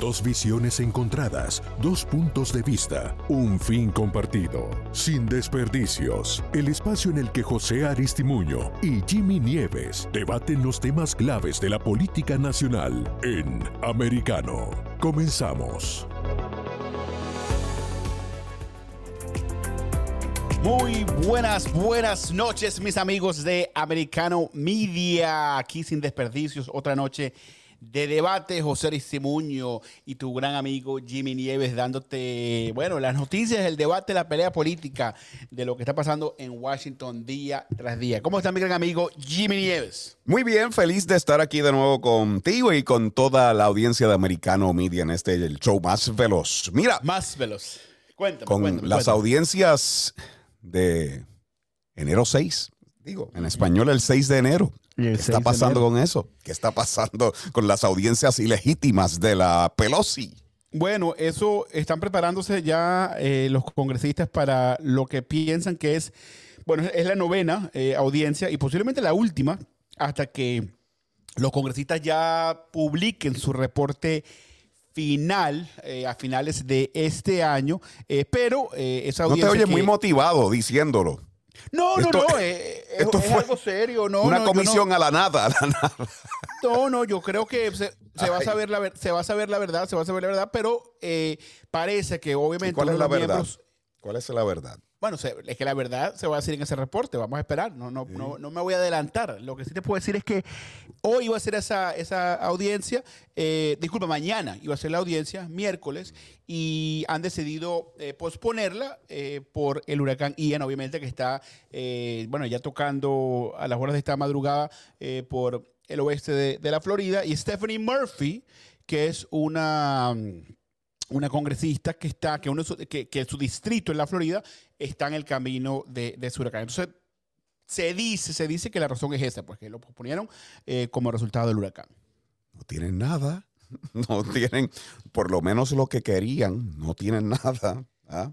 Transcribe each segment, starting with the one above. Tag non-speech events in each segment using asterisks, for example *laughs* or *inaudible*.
Dos visiones encontradas, dos puntos de vista, un fin compartido. Sin desperdicios, el espacio en el que José Aristimuño y Jimmy Nieves debaten los temas claves de la política nacional en Americano. Comenzamos. Muy buenas, buenas noches, mis amigos de Americano Media. Aquí sin desperdicios, otra noche de debate. José Aristimuño y tu gran amigo Jimmy Nieves dándote, bueno, las noticias, el debate, la pelea política de lo que está pasando en Washington día tras día. ¿Cómo está mi gran amigo Jimmy Nieves? Muy bien, feliz de estar aquí de nuevo contigo y con toda la audiencia de Americano Media en este el show más veloz. Mira, más veloz. Cuéntame, con cuéntame, las cuéntame. audiencias de enero 6, digo, en español el 6 de enero. ¿Qué 6 está pasando con eso? ¿Qué está pasando con las audiencias ilegítimas de la Pelosi? Bueno, eso están preparándose ya eh, los congresistas para lo que piensan que es, bueno, es la novena eh, audiencia y posiblemente la última hasta que los congresistas ya publiquen su reporte final eh, a finales de este año, eh, pero eh, esa No te audiencia oyes que- muy motivado diciéndolo. No, no, Esto- no, eh, es, esto es fue algo serio, no, Una no, yo no- comisión a la nada, a la nada. No, no, yo creo que se, se va a saber la se va a saber la verdad, se va a saber la verdad, pero eh, parece que ¿Y obviamente cuál uno es la los verdad? miembros- ¿Cuál es la verdad? bueno, es que la verdad se va a decir en ese reporte, vamos a esperar, no, no, no, no me voy a adelantar. Lo que sí te puedo decir es que hoy iba a ser esa, esa audiencia, eh, disculpa, mañana iba a ser la audiencia, miércoles, y han decidido eh, posponerla eh, por el huracán Ian, obviamente que está, eh, bueno, ya tocando a las horas de esta madrugada por el oeste de, de la Florida, y Stephanie Murphy, que es una una congresista que está, que, uno su, que, que su distrito en la Florida está en el camino de, de ese huracán. Entonces, se dice, se dice que la razón es esa, pues que lo posponieron eh, como resultado del huracán. No tienen nada. *laughs* No tienen, por lo menos lo que querían, no tienen nada. ¿Ah?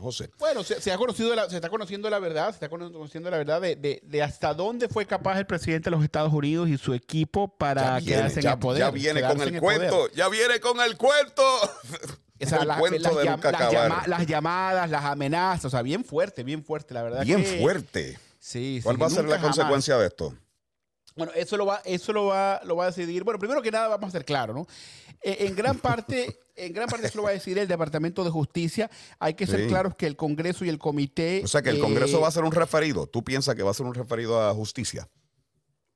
José. Bueno, se, se ha conocido la- se está conociendo la verdad, se está cono- conociendo la verdad de, de- de hasta dónde fue capaz el presidente de los Estados Unidos y su equipo para Ya viene, quedarse en ya- el poder. ya viene con en el poder. cuento, ya viene con el cuento. O sea, las- las llam- las llama- las llamadas, las amenazas, o sea, bien fuerte, bien fuerte, la verdad. Bien que- fuerte. Sí, sí, ¿Cuál va a ser la jamás. consecuencia de esto? Bueno, eso lo va, eso lo va, lo va a decidir. Bueno, primero que nada vamos a ser claros, ¿no? Eh, en gran parte, *laughs* en gran parte eso lo va a decidir el Departamento de Justicia. Hay que ser Sí. claros que el Congreso y el Comité. O sea, que el eh, Congreso va a ser un referido. ¿Tú piensas que va a ser un referido a justicia?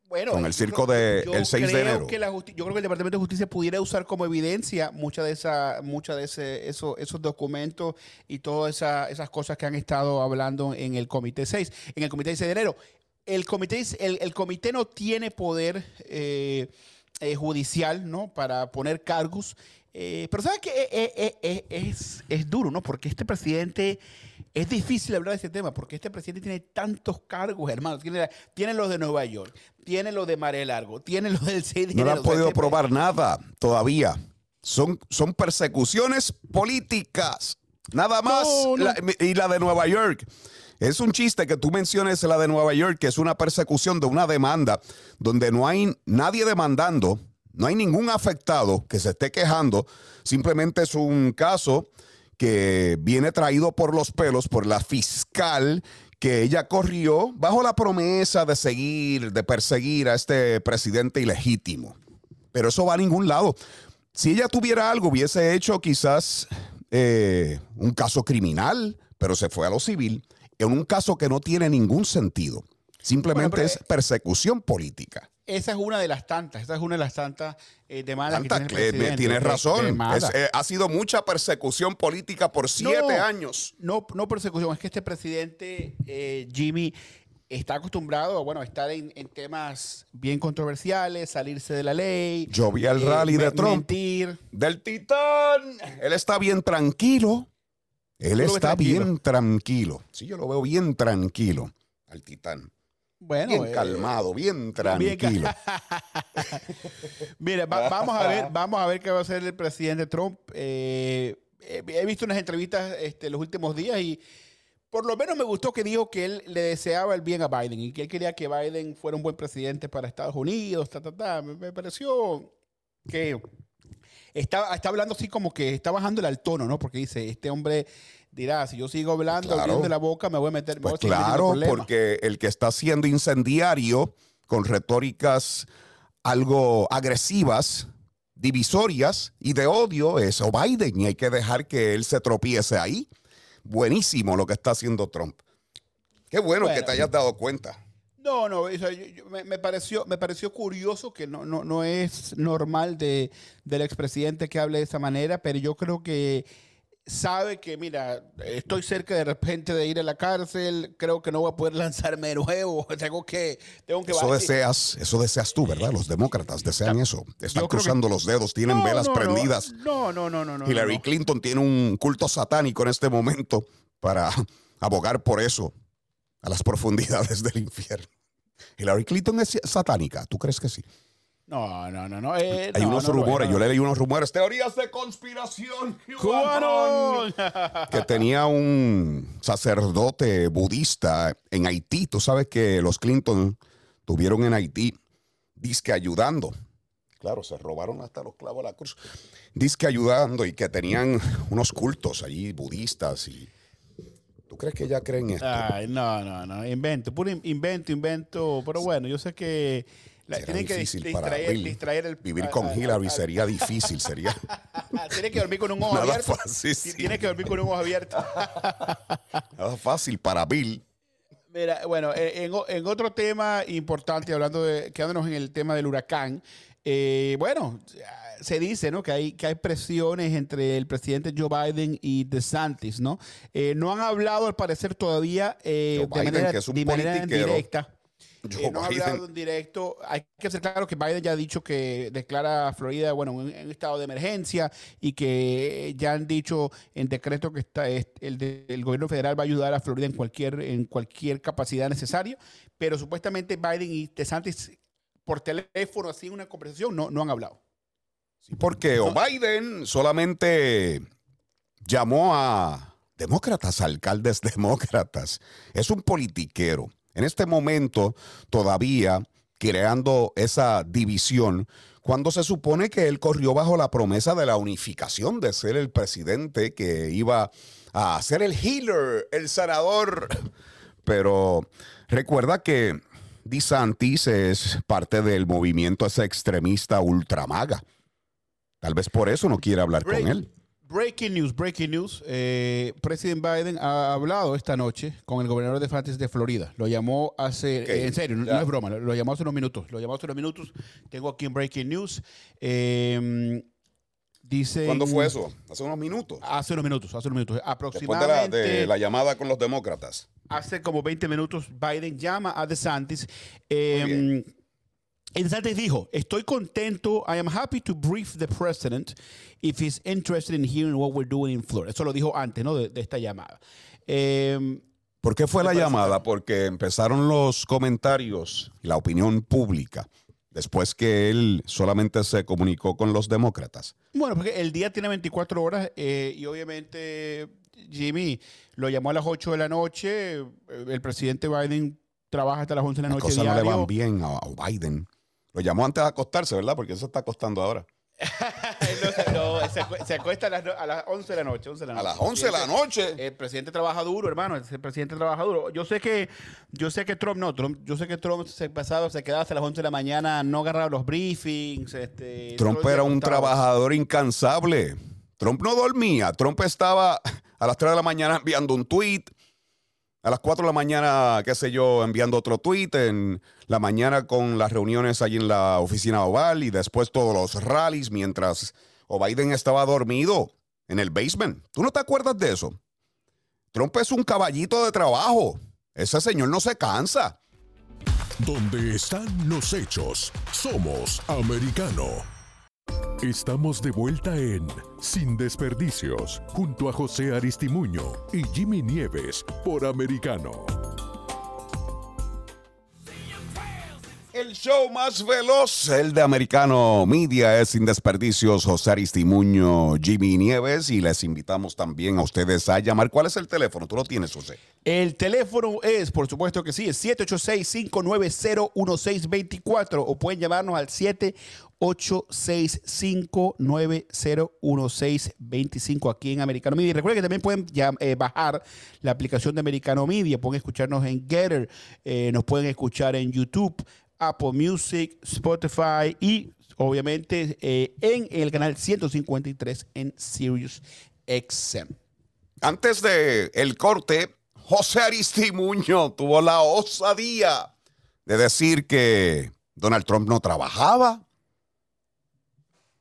bueno, con el circo creo- de- yo el 6 de creo enero. que la yo creo que el Departamento de Justicia pudiera usar como evidencia mucha de esa, mucha de ese, eso- esos documentos y todas esa- esas cosas que han estado hablando en el Comité 6, en el Comité 6 de enero. El comité, el, el comité no tiene poder eh, eh, judicial, ¿no? Para poner cargos. Eh, pero sabes que es, es duro, ¿no? Porque este presidente es difícil hablar de este tema, porque este presidente tiene tantos cargos, hermano. Tiene, tiene los de Nueva York, tiene los de Mare Largo, tiene los del 6 de No han podido este- probar nada todavía. Son, son persecuciones políticas. Nada más. No, no. La- y la de Nueva York. Es un chiste que tú menciones la de Nueva York, que es una persecución de una demanda donde no hay nadie demandando, no hay ningún afectado que se esté quejando. Simplemente es un caso que viene traído por los pelos por la fiscal que ella corrió bajo la promesa de seguir, de perseguir a este presidente ilegítimo. Pero eso va a ningún lado. Si ella tuviera algo, hubiese hecho quizás eh, un caso criminal, pero se fue a lo civil, en un caso que no tiene ningún sentido. Simplemente Bueno, es persecución política. Esa es una de las tantas, esa es una de las tantas eh, demandas Tanta- que tiene el eh, presidente. tienes razón. Es, eh, ha sido mucha persecución política por siete No. años. No, no persecución, es que este presidente, eh, Jimmy, está acostumbrado a bueno, a estar en, en temas bien controversiales, salirse de la ley. Yo vi el eh, rally de Trump. Mentir. Del titán. Él está bien tranquilo. Él ¿Tú lo ves está tranquilo? bien tranquilo. Sí, yo lo veo bien tranquilo. Al titán. Bueno, Bien eh, calmado, bien tranquilo. *laughs* Mira, va- vamos a ver, vamos a ver qué va a hacer el presidente Trump. Eh, eh, he visto unas entrevistas este, los últimos días y por lo menos me gustó que dijo que él le deseaba el bien a Biden y que él quería que Biden fuera un buen presidente para Estados Unidos. Ta, ta, ta. Me, me pareció que está, está hablando así como que está bajándole al tono, ¿no? Porque dice, este hombre dirá, si yo sigo hablando, Claro. abriendo la boca, me voy a meter. me Pues voy a claro, problemas". porque el que está siendo incendiario con retóricas algo agresivas, divisorias y de odio es o Biden y hay que dejar que él se tropiece ahí. Buenísimo lo que está haciendo Trump. Qué bueno, que te hayas dado cuenta. No, no, o sea, yo- yo- me, me pareció, me pareció curioso que no, no, no es normal de, del expresidente que hable de esa manera, pero yo creo que sabe que, mira, estoy cerca de repente de ir a la cárcel, creo que no voy a poder lanzarme de nuevo, *laughs* tengo que, tengo que Eso deseas, eso deseas tú, ¿verdad? Los demócratas desean eso. Están que- cruzando los dedos, tienen No, velas no, prendidas. No, no, no, no, no. Hillary. Clinton tiene un culto satánico en este momento para *laughs* abogar por eso a las profundidades *laughs* del infierno. Hillary Clinton es satánica, ¿tú crees que sí? No, no, no, no. eh, Hay no, unos no rumores, no, yo le leí unos rumores, teorías de conspiración. ¡Cubano! que tenía un sacerdote budista en Haití. Tú sabes que los Clinton tuvieron en Haití disque ayudando. Claro, se robaron hasta los clavos de la cruz. Disque ayudando y que tenían unos cultos allí budistas y ¿Tú crees que ella cree en esto? Ay, no, no, no. Invento, puro in- invento, invento. Pero bueno, yo sé que la- tienen que distraer, Bill. distraer el. Vivir con Hillary sería *laughs* difícil, sería Tiene que dormir con un ojo Nada abierto. fácil, Ti- sí. Tiene que dormir con un ojo abierto. *laughs* nada fácil para Bill. Mira, bueno, eh, en, en otro tema importante, hablando de, quedándonos en el tema del huracán, eh, bueno, se dice, ¿no? Que hay, que hay presiones entre el presidente Joe Biden y DeSantis, ¿no? Eh, no han hablado, al parecer, todavía eh, Joe de Biden, manera, que es un de manera politiquero. directa. Eh, no ha hablado en directo. Hay que hacer claro que Biden ya ha dicho que declara a Florida, bueno, en un estado de emergencia y que ya han dicho en decreto que está, es- el, de- el gobierno federal va a ayudar a Florida en cualquier, en cualquier capacidad necesaria. Pero supuestamente Biden y DeSantis por teléfono, así en una conversación, no, no han hablado. Sí, porque o Biden solamente llamó a demócratas, alcaldes demócratas. Es un politiquero. En este momento todavía creando esa división cuando se supone que él corrió bajo la promesa de la unificación, de ser el presidente que iba a ser el healer, el sanador. Pero recuerda que DeSantis es parte del movimiento ese extremista ultramaga. Tal vez por eso no quiere hablar Break- con él. Breaking news, breaking news. Eh, President Biden ha hablado esta noche con el gobernador de DeSantis de Florida. Lo llamó hace, eh, en serio, no, es broma, lo, lo llamó hace unos minutos. Lo llamó hace unos minutos. Tengo aquí en breaking news. Eh, dice. ¿Cuándo fue eso? Hace unos minutos. Hace unos minutos, hace unos minutos. Después de la, Aproximadamente de la llamada con los demócratas. hace como 20 minutos, Biden llama a DeSantis. Eh, DeSantis dijo, estoy contento, I am happy to brief the president if he's interested in hearing what we're doing in Florida. Eso lo dijo antes, ¿no? De, de esta llamada. Eh, ¿Por qué fue la llamada? que- Porque empezaron los comentarios y la opinión pública después que él solamente se comunicó con los demócratas. bueno, porque el día tiene 24 horas eh, y obviamente Jimmy lo llamó a las 8 de la noche. El presidente Biden trabaja hasta las 11 de la Las noche cosas no le diario. van bien a Biden. Lo llamó antes de acostarse, ¿verdad? Porque eso está acostando ahora. *laughs* no, no, se, acu- se acuesta a las, a las 11 de la noche. 11 de la A las 11 de la noche. El presidente trabaja duro, hermano. El presidente trabaja duro. Yo sé que, yo sé que Trump no, Trump, yo sé que Trump se pasado se quedaba hasta las 11 de la mañana, no agarraba los briefings. Este, Trump era un trabajador incansable. Trump no dormía. Trump estaba a las 3 de la mañana enviando un tweet. A las 4 de la mañana, qué sé yo, enviando otro tweet. En la mañana con las reuniones allí en la oficina oval y después todos los rallies mientras o Biden estaba dormido en el basement. ¿Tú no te acuerdas de eso? Trump es un caballito de trabajo. Ese señor no se cansa. Donde están los hechos, somos americano. Estamos de vuelta en Sin Desperdicios, junto a José Aristimuño y Jimmy Nieves por americano. Show más veloz, el de Americano Media, es sin desperdicios José Aristimuño, Jimmy Nieves, y les invitamos también a ustedes a llamar. ¿Cuál es el teléfono? Tú lo tienes, José. El teléfono es, por supuesto que sí, es 786-590-1624 o pueden llamarnos al 786-590-1625 aquí en Americano Media. Y recuerden que también pueden eh, bajar la aplicación de Americano Media, pueden escucharnos en Getter, eh, nos pueden escuchar en YouTube, Apple Music, Spotify y obviamente eh, en el canal 153 en Sirius XM. Antes de el corte, José Aristimuño tuvo la osadía de decir que Donald Trump no trabajaba.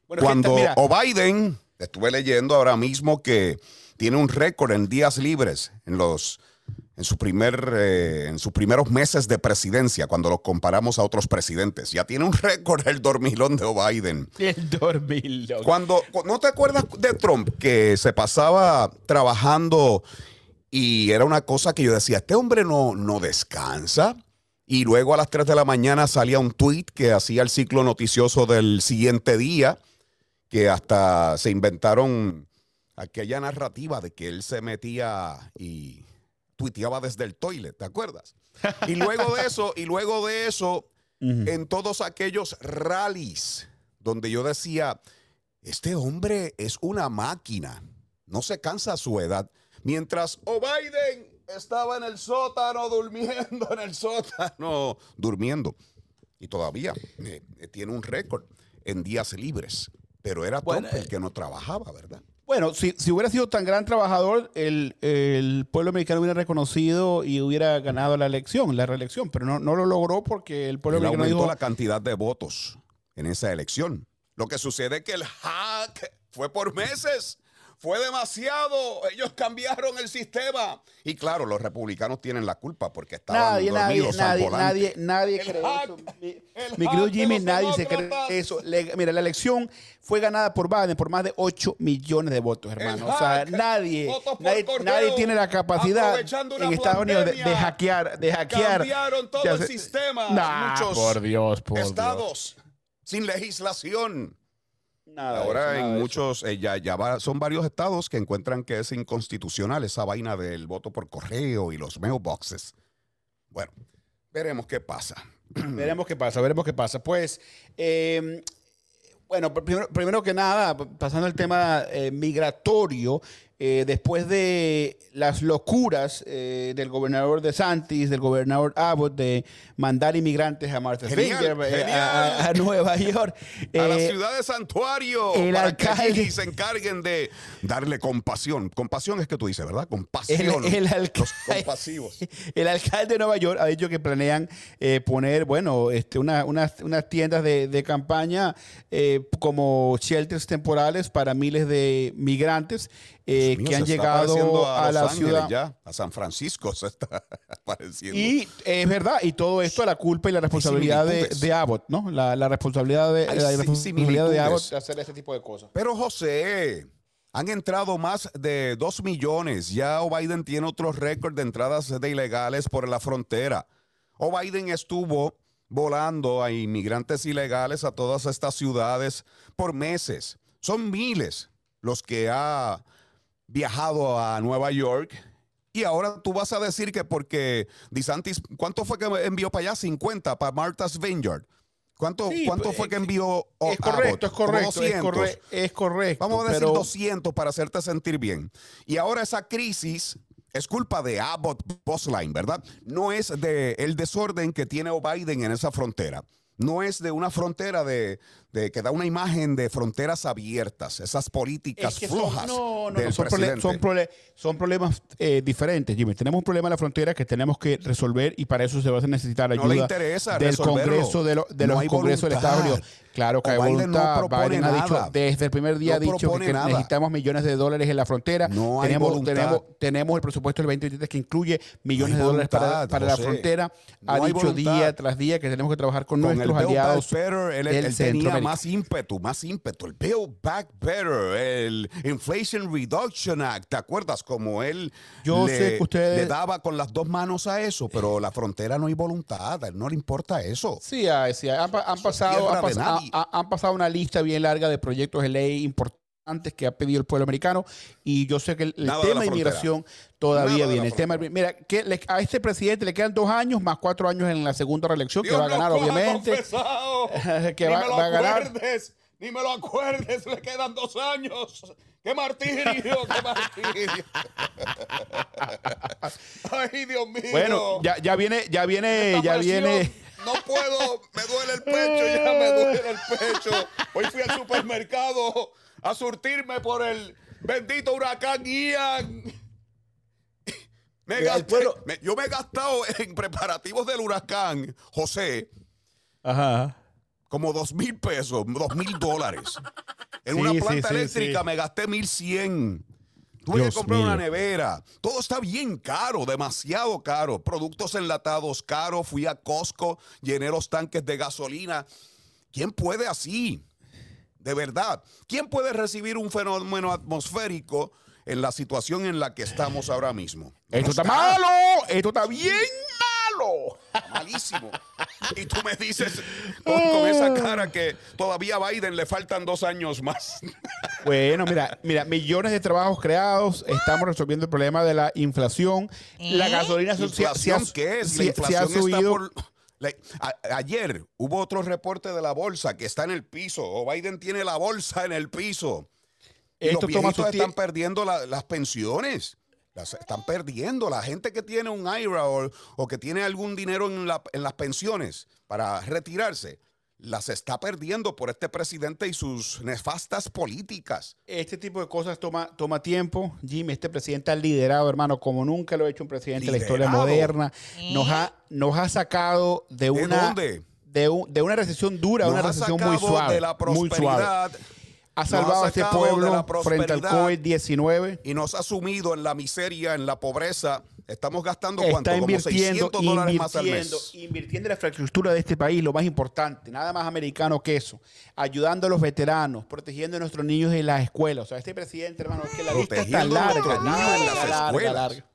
Cuando o Biden, estuve leyendo ahora mismo que tiene un récord en días libres en los en, su primer, eh, en sus primeros meses de presidencia, cuando lo comparamos a otros presidentes. Ya tiene un *laughs* récord el dormilón de Biden. El dormilón. Cuando, ¿No te acuerdas de Trump que se pasaba trabajando y era una cosa que yo decía, este hombre no, no descansa? Y luego a las 3 de la mañana salía un tweet que hacía el ciclo noticioso del siguiente día, que hasta se inventaron aquella narrativa de que él se metía y tuiteaba desde el toilet, ¿te acuerdas? *laughs* Y luego de eso, y luego de eso, en todos aquellos rallies donde yo decía, este hombre es una máquina, no se cansa a su edad. Mientras O Biden estaba en el sótano, durmiendo en el sótano, durmiendo. Y todavía eh, tiene un récord en días libres. Pero era Trump el que no trabajaba, ¿verdad? Bueno, si, hubiera sido tan gran trabajador, el, pueblo americano hubiera reconocido y hubiera ganado la elección, la reelección, pero no, no lo logró porque el pueblo americano aumentó la cantidad de votos en esa elección. Lo que sucede es que el hack fue por meses. Fue demasiado. Ellos cambiaron el sistema. Y claro, los republicanos tienen la culpa porque estaban nadie, dormidos nadie, nadie, nadie, cree eso. Mi, querido Jimmy, nadie se cree eso. mira, la elección fue ganada por Biden por más de 8 millones de votos, hermano. O sea, nadie, nadie, tiene la capacidad en Estados Unidos de, hackear, de hackear. Cambiaron todo el sistema. Muchos por Dios, por estados sin legislación. Ahora en muchos, eh, ya, ya son varios estados que encuentran que es inconstitucional esa vaina del voto por correo y los mailboxes. Bueno, veremos qué pasa. *clears throat* veremos qué pasa, veremos qué pasa. Pues, em, bueno, primero, que nada, pasando al tema eh, migratorio, eh, después de las locuras eh, del gobernador de Santis, del gobernador Abbott, de mandar inmigrantes a Martha's Vineyard, eh, a, Nueva *laughs* York. a la ciudad de Santuario. El para alcalde. Que se encarguen de darle compasión. Compasión es que tú dices, ¿verdad? Compasión. El, alcalde, los compasivos. *laughs* El alcalde de Nueva York ha dicho que planean poner, bueno, este, unas, unas tiendas de, de campaña como shelters temporales para miles de migrantes eh, que han llegado a, la ciudad. Ya, a San Francisco se está *laughs* apareciendo. Y es verdad, y todo esto a la culpa y la responsabilidad de, Abbott, ¿no? La, responsabilidad, de, la responsabilidad de Abbott de hacer este tipo de cosas. Pero José, han entrado más de dos millones. Ya Biden tiene otro récord de entradas de ilegales por la frontera. O Biden estuvo volando a inmigrantes ilegales a todas estas ciudades por meses. Son miles los que ha viajado a Nueva York. Y ahora tú vas a decir que porque DeSantis, ¿cuánto fue que envió para allá? 50 para Martha's Vineyard. ¿Cuánto, ¿cuánto pues, fue que envió? Es correcto, es correcto, es, correcto. Vamos a decir 200 para hacerte sentir bien. Y ahora esa crisis es culpa de Abbott Postline, ¿verdad? No es de el desorden que tiene Biden en esa frontera. No es de una frontera de, de, que da una imagen de fronteras abiertas, esas políticas flojas. no, no, son, son, problemas eh, diferentes, Jimmy. Tenemos un problema en la frontera que tenemos que resolver y para eso se va a necesitar ayuda del Congreso de, los Congresos del Estado Unidos. Claro que hay voluntad. Biden ha dicho, desde el primer día ha dicho que, necesitamos millones de dólares en la frontera. No hay tenemos, tenemos, tenemos, el presupuesto del 2023 que incluye millones de dólares para, para la frontera. ha dicho día tras día que tenemos que trabajar con, nuestros aliados el, el, más ímpetu, más ímpetu. El Build Back Better, el Inflation Reduction Act, ¿te acuerdas? Como él Yo le, sé que ustedes- le daba con las dos manos a eso, pero la frontera no hay voluntad, a él no le importa eso. Sí, ah, sí, han, pa- han pasado, han, han pasado una lista bien larga de proyectos de ley importantes que ha pedido el pueblo americano y yo sé que el, tema de inmigración todavía viene. El tema, mira, que le- a este presidente le quedan dos años más cuatro años en la segunda reelección que *laughs* va a ganar, obviamente. que va, va a ganar. ni me lo acuerdes, le quedan dos años. ¡Qué martirio, qué martirio! *laughs* ¡Ay, Dios mío! Bueno, ya, ya viene, ya viene, Esta ya presión, viene. No puedo, me duele el pecho, ya me duele el pecho. Hoy fui al supermercado a surtirme por el bendito huracán Ian. Me gasté- me- yo me he gastado en preparativos del huracán, José, Ajá. como dos mil pesos, dos mil dólares. En Sí, una planta sí, eléctrica sí. me gasté mil cien. Tuve Dios que comprar una nevera. Todo está bien caro, demasiado caro. Productos enlatados caros. Fui a Costco, llené los tanques de gasolina. ¿Quién puede así? De verdad. ¿Quién puede recibir un fenómeno atmosférico en la situación en la que estamos ahora mismo? No Esto está malo, esto está bien malo. malísimo. Y tú me dices con, con esa cara que todavía a Biden le faltan dos años más. Bueno, mira, mira, millones de trabajos creados, estamos resolviendo el problema de la inflación. La gasolina so- se- se ha- ¿Inflación qué es? se- La se ha inflación está subido. por... a- ayer hubo otro reporte de la bolsa que está en el piso. O Biden tiene la bolsa en el piso. Y Esto los viejitos están perdiendo la- las pensiones. Las están perdiendo. La gente que tiene un IRA o, o que tiene algún dinero en, la- en las pensiones para retirarse, las está perdiendo por este presidente y sus nefastas políticas. Este tipo de cosas toma, toma tiempo. Jimmy, este presidente ha liderado, hermano, como nunca lo ha hecho un presidente en la historia moderna. Nos ha, nos ha sacado de una, dónde? De, un- de una recesión dura a una Nos ha recesión muy suave. de la muy suave. prosperidad. Ha salvado ha a este de pueblo frente al prosperidad. COVID-19. y nos ha sumido en la miseria, en la pobreza. Estamos gastando Está cuánto, como invirtiendo, 600 dólares más al mes. invirtiendo en la infraestructura de este país, lo más importante, nada más americano que eso, ayudando a los veteranos, protegiendo a nuestros niños en las escuelas. O sea, este presidente, hermano, es que la lista está larga, larga.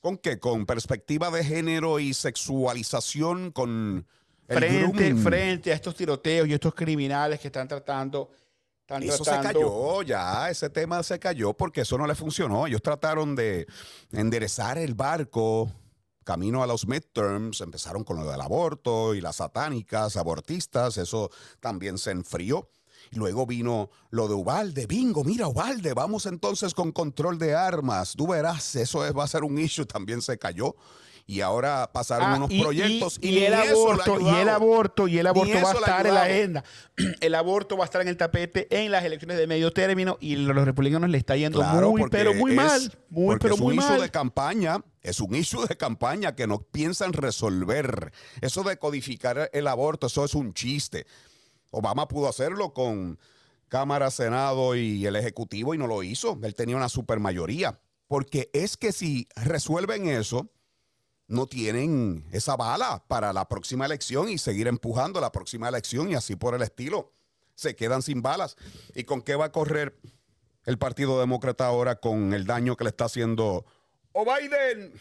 ¿Con qué? Con perspectiva de género y sexualización, con el Frente, frente a estos tiroteos y estos criminales que están tratando, están Eso se cayó ya, ese tema se cayó porque eso no le funcionó. Ellos trataron de enderezar el barco camino a los midterms, empezaron con lo del aborto y las satánicas, abortistas, eso también se enfrió. Luego vino lo de Ubalde, bingo, mira Ubalde, vamos entonces con control de armas, tú verás, eso es- va a ser un issue, también se cayó. Y ahora pasaron Ah, unos y- proyectos y, el aborto, y el aborto, y el aborto va a estar en la agenda. *clears throat* El aborto va a estar en el tapete en las elecciones de medio término y los republicanos le está yendo Claro, muy, pero muy es- mal. Muy, pero es muy un issue mal. de campaña, es un issue de campaña que no piensan resolver. Eso de codificar el aborto, eso es un chiste. Obama pudo hacerlo con Cámara, Senado y el Ejecutivo y no lo hizo. Él tenía una supermayoría. Porque es que si resuelven eso, no tienen esa bala para la próxima elección y seguir empujando la próxima elección y así por el estilo. Se quedan sin balas. ¿Y con qué va a correr el Partido Demócrata ahora con el daño que le está haciendo o Biden?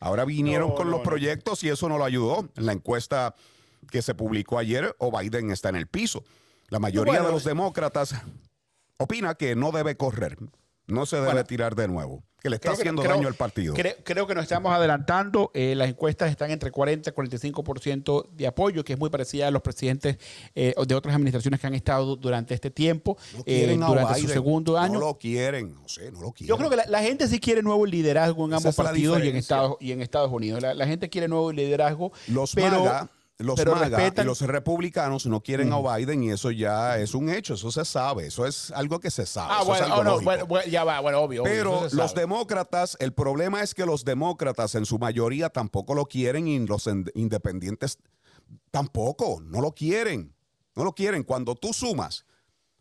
Ahora vinieron No, con no, los no. proyectos y eso no lo ayudó. En la encuesta que se publicó ayer, o Biden está en el piso. La mayoría Bueno, de los demócratas opina que no debe correr, no se debe Bueno, tirar de nuevo, que le está Creo que- haciendo creo- daño al partido. Creo, creo que nos estamos adelantando. Eh, las encuestas están entre 40 y 45% de apoyo, que es muy parecida a los presidentes eh, de otras administraciones que han estado durante este tiempo, No eh, durante su segundo año. No lo quieren, no sé, no lo quieren. Yo creo que la, la gente sí quiere nuevo liderazgo en Esa ambos partidos y en. Estados, y en Estados Unidos. La, la gente quiere nuevo liderazgo. Los pero, MAGA, los pero MAGA respetan- y los republicanos no quieren a Biden y eso ya es un hecho, eso se sabe, eso es algo que se sabe. Ah, bueno, oh, no, bueno, bueno, ya va, bueno, obvio. Pero los demócratas, el problema es que los demócratas en su mayoría tampoco lo quieren y los en- independientes tampoco, no lo quieren, no lo quieren. Cuando tú sumas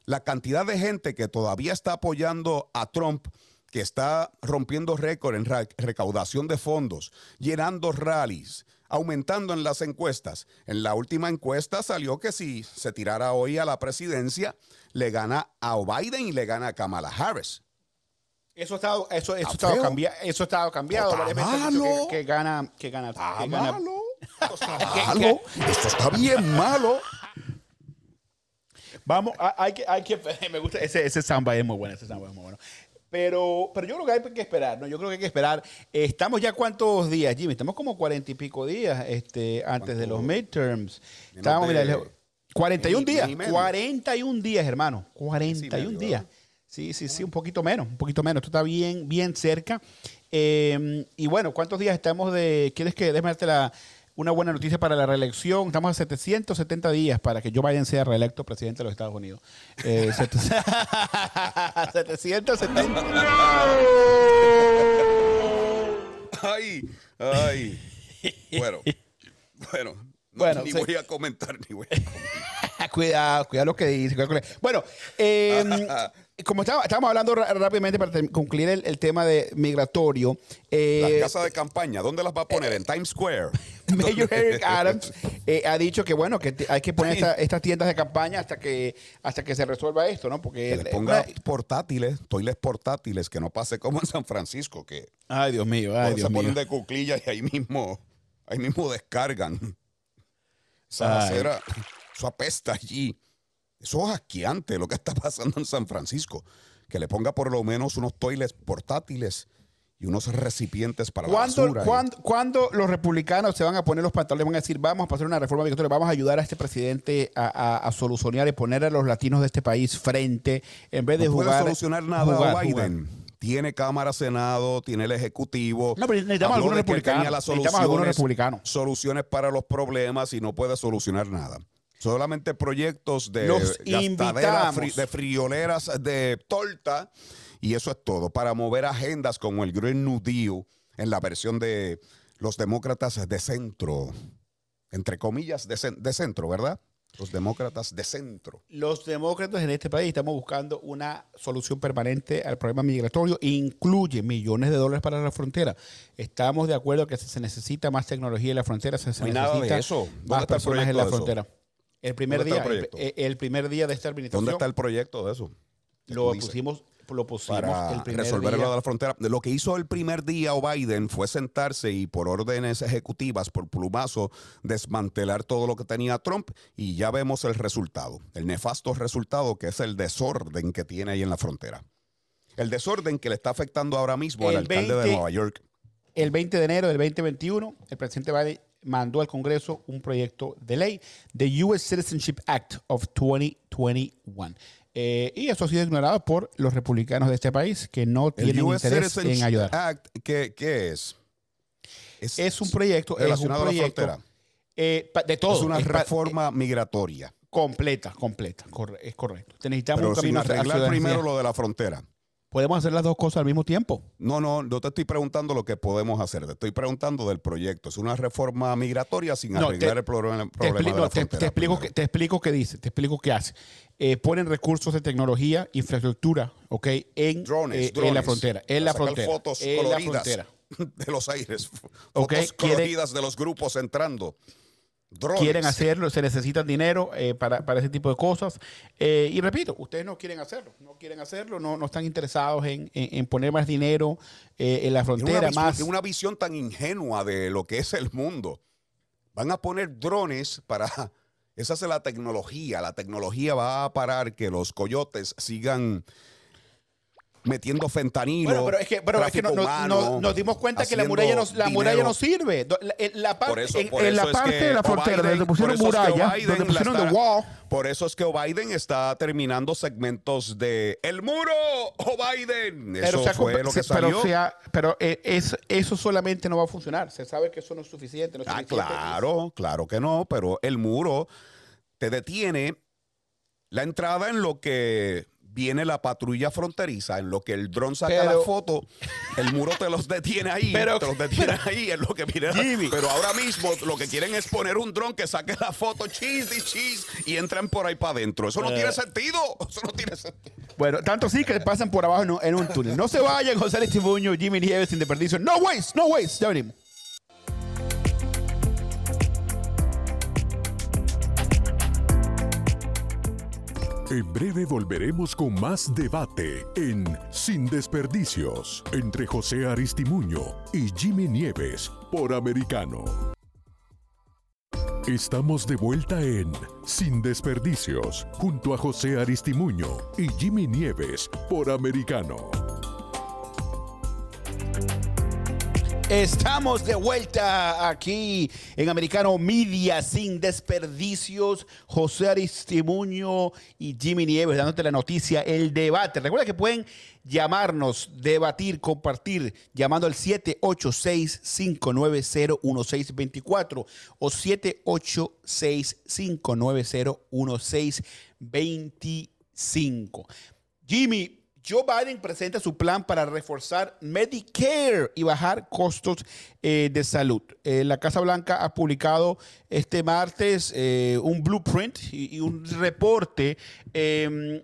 la cantidad de gente que todavía está apoyando a Trump, que está rompiendo récord en recaudación de fondos, llenando rallies, aumentando en las encuestas. En la última encuesta salió que si se tirara hoy a la presidencia, le gana a Biden y le gana a Kamala Harris. Eso ha estado, eso, eso Está estado feo. cambiado. Eso ha estado cambiado. Está. Que, que gana, que gana, Está que gana- malo. Esto está malo. Esto está bien malo. Vamos, hay que, hay que, *laughs* me gusta, ese, ese samba es muy bueno, ese samba es muy bueno. Pero, pero yo creo que hay que esperar, ¿no? Yo creo que hay que esperar. Estamos ya cuántos días, Jimmy? Estamos como cuarenta y pico días este, antes de los midterms. Estamos, mira, 41 mes y- días. mes y medio. 41 días, hermano. Mes y 41 medio, días. Sí, sí, sí, un poquito menos, un poquito menos. Esto está bien, bien cerca. Eh, y bueno, ¿cuántos días estamos de... ¿Quieres que déjame darte la, una buena noticia para la reelección? Estamos a 770 días para que Joe Biden sea reelecto presidente de los Estados Unidos. Eh, *laughs* set- *laughs* 770. Ay, ay. Bueno, bueno. no- Bueno, ni voy a comentar, ni voy a comentar. *laughs* cuidado, cuidado lo que dice. cuidado Bueno, eh, como estábamos hablando rápidamente para concluir el, el tema de migratorio, eh, Las casas de campaña, ¿dónde las va a poner? En Times Square. Mayor Eric Adams eh, ha dicho que bueno que hay que poner esta- estas tiendas de campaña hasta que hasta que se resuelva esto, ¿no? Porque Que les eh, ponga una- portátiles, toiles portátiles, que no pase como en San Francisco, que ay Dios mío, ay se Dios ponen mío. de cuclillas y ahí mismo, ahí mismo descargan. Esa acera, eso apesta allí. Eso es asqueante lo que está pasando en San Francisco. Que le ponga por lo menos unos toiles portátiles y unos recipientes para la ¿Cuándo, basura. cuándo- cuándo los republicanos se van a poner los pantalones? Van a decir, vamos a pasar una reforma migratoria, vamos a ayudar a este presidente a, a- a solucionar y poner a los latinos de este país frente, en vez de no puede jugar. solucionar nada jugar, Biden. Tiene Cámara, Senado, tiene el Ejecutivo. No, pero necesitamos algunos republicanos. Necesitamos algunos republicanos. Soluciones para los problemas y no puede solucionar nada. Solamente proyectos de Los fri- de frioleras de torta y eso es todo. Para mover agendas como el Green New Deal en la versión de los demócratas de centro. Entre comillas, de, de centro, ¿verdad? Los demócratas de centro. Los demócratas en este país estamos buscando una solución permanente al problema migratorio. Incluye millones de dólares para la frontera. Estamos de acuerdo que si se necesita más tecnología en la frontera, se, hay nada de necesita eso. ¿Dónde más personas en la frontera. El primer ¿Dónde día, el el, proyecto? el primer día de esta administración, ¿Dónde está el proyecto de eso? lo pusimos, lo pusimos para el primer resolver día. lo de la frontera. Lo que hizo el primer día Biden fue sentarse y por órdenes ejecutivas, por plumazo, desmantelar todo lo que tenía Trump y ya vemos el resultado, el nefasto resultado que es el desorden que tiene ahí en la frontera. El desorden que le está afectando ahora mismo al El alcalde 20 de Nueva York. El 20 de enero del 2021, el presidente Biden mandó al Congreso un proyecto de ley, the U.S. Citizenship Act of 2021. Eh, y eso ha sido ignorado por los republicanos de este país, que no tienen US interés Citizenship en ayudar. Act, ¿qué, qué es? Es un proyecto, es un relacionado a la proyecto frontera. eh, de todo. Es una es reforma migratoria. completa, completa, corre- es correcto. Necesitamos Pero un camino arreglar primero lo de la frontera. Podemos hacer las dos cosas al mismo tiempo. No, no, no te estoy preguntando lo que podemos hacer, te estoy preguntando del proyecto. Es una reforma migratoria sin No, arreglar te- el problema, Te, problema expli- de la te- frontera. te explico que, te explico qué dice, te explico qué hace. Eh, ponen recursos de tecnología, infraestructura, ¿ok? En, Drones, eh, drones. en la frontera. En la frontera. fotos en la coloridas frontera. *laughs* de los aires. Ok, Fotos coloridas de los grupos entrando. Drones. Quieren hacerlo, se necesitan dinero eh, para, para ese tipo de cosas. Eh, y repito, ustedes no quieren hacerlo, no quieren hacerlo, no, no están interesados en, en- en poner más dinero eh, en la una, frontera, visión, más. una visión tan ingenua de lo que es el mundo. Van a poner drones para... *laughs* Esa es la tecnología. La tecnología va a parar que los coyotes sigan metiendo fentanilo. Bueno, pero es que, pero es que no- humano, no- nos dimos cuenta que la muralla, no, la muralla no sirve. La, en la parte, Por eso- por en la eso es parte que de la frontera, O'Biden- donde pusieron es que muralla, O'Biden donde pusieron está- the wall. Por eso es que Biden está terminando segmentos de El Muro, Biden. Eso Pero, fue lo que se- pero salió. se ha- pero, eh, es, eso solamente no va a funcionar. Se sabe que eso no es suficiente. no es Ah, suficiente. claro, claro que no, pero el muro te detiene la entrada en lo que viene la patrulla fronteriza, en lo que el dron saca Pero- la foto, el muro te los detiene ahí, Pero- te los detiene ahí, en lo que viene. Jimmy. Pero ahora mismo lo que quieren es poner un dron que saque la foto, cheese cheese, y entran por ahí para adentro. Eso no Eh. tiene sentido, eso no tiene sentido. Bueno, tanto sí que pasan por abajo en un, en un túnel. No se vayan, José Estibuño, Jimmy Nieves, sin desperdicio. No waste, no waste. Ya venimos. En breve volveremos con más debate en Sin Desperdicios entre José Aristimuño y Jimmy Nieves por Americano. Estamos de vuelta en Sin Desperdicios junto a José Aristimuño y Jimmy Nieves por Americano. Estamos de vuelta aquí en Americano Media sin desperdicios. José Aristimuño y Jimmy Nieves dándote la noticia, el debate. Recuerda que pueden llamarnos, debatir, compartir, llamando al 786-590-1624 o 786-590-1625. Jimmy, Joe Biden presenta su plan para reforzar Medicare y bajar costos eh, de salud. Eh, la Casa Blanca ha publicado este martes eh, un blueprint y, un reporte em,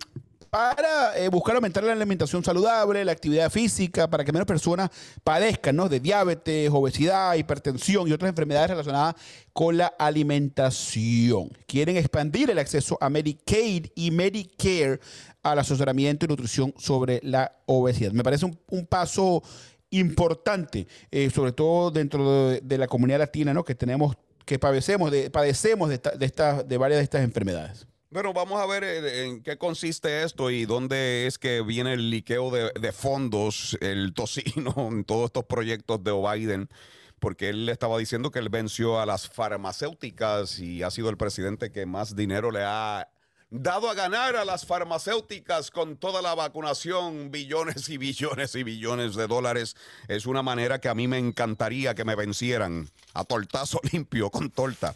para buscar aumentar la alimentación saludable, la actividad física, para que menos personas padezcan ¿no? de diabetes, obesidad, hipertensión y otras enfermedades relacionadas con la alimentación. Quieren expandir el acceso a Medicaid y Medicare al asesoramiento y nutrición sobre la obesidad. Me parece un, paso importante, eh, sobre todo dentro de, la comunidad latina, ¿no? que tenemos, que padecemos de, padecemos de, esta, de, de varias de estas enfermedades. Bueno, vamos a ver eh, en qué consiste esto y dónde es que viene el liqueo de, de fondos, el tocino *laughs* en todos estos proyectos de Biden, porque él estaba diciendo que él venció a las farmacéuticas y ha sido el presidente que más dinero le ha dado a ganar a las farmacéuticas con toda la vacunación, billones y billones y billones de dólares. Es una manera que a mí me encantaría que me vencieran a tortazo *laughs* limpio con torta.